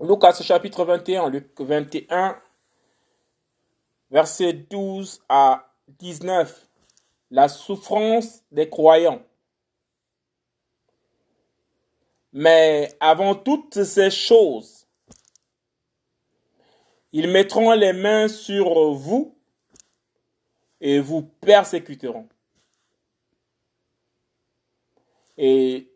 Lucas chapitre 21, Luc 21, versets 12 à 19. La souffrance des croyants. Mais avant toutes ces choses, ils mettront les mains sur vous et vous persécuteront. Et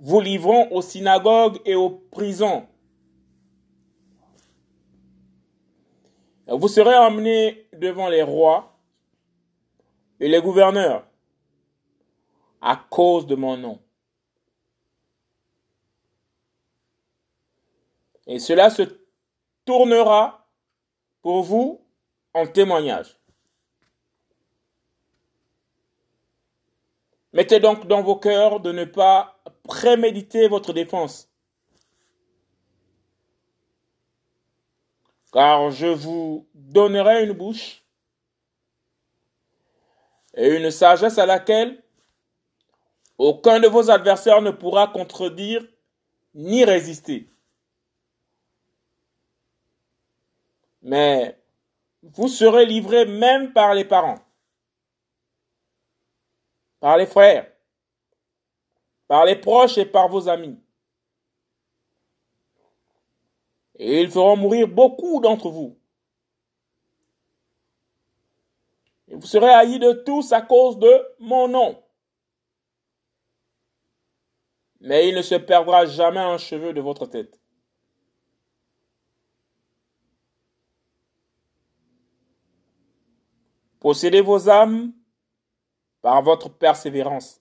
vous livrons aux synagogues et aux prisons. Vous serez emmenés devant les rois et les gouverneurs à cause de mon nom. Et cela se tournera pour vous en témoignage. Mettez donc dans vos cœurs de ne pas préméditer votre défense. Car je vous donnerai une bouche et une sagesse à laquelle aucun de vos adversaires ne pourra contredire ni résister. Mais vous serez livrés même par les parents, par les frères, par les proches et par vos amis. Et ils feront mourir beaucoup d'entre vous. Et vous serez haïs de tous à cause de mon nom. Mais il ne se perdra jamais un cheveu de votre tête. Possédez vos âmes par votre persévérance.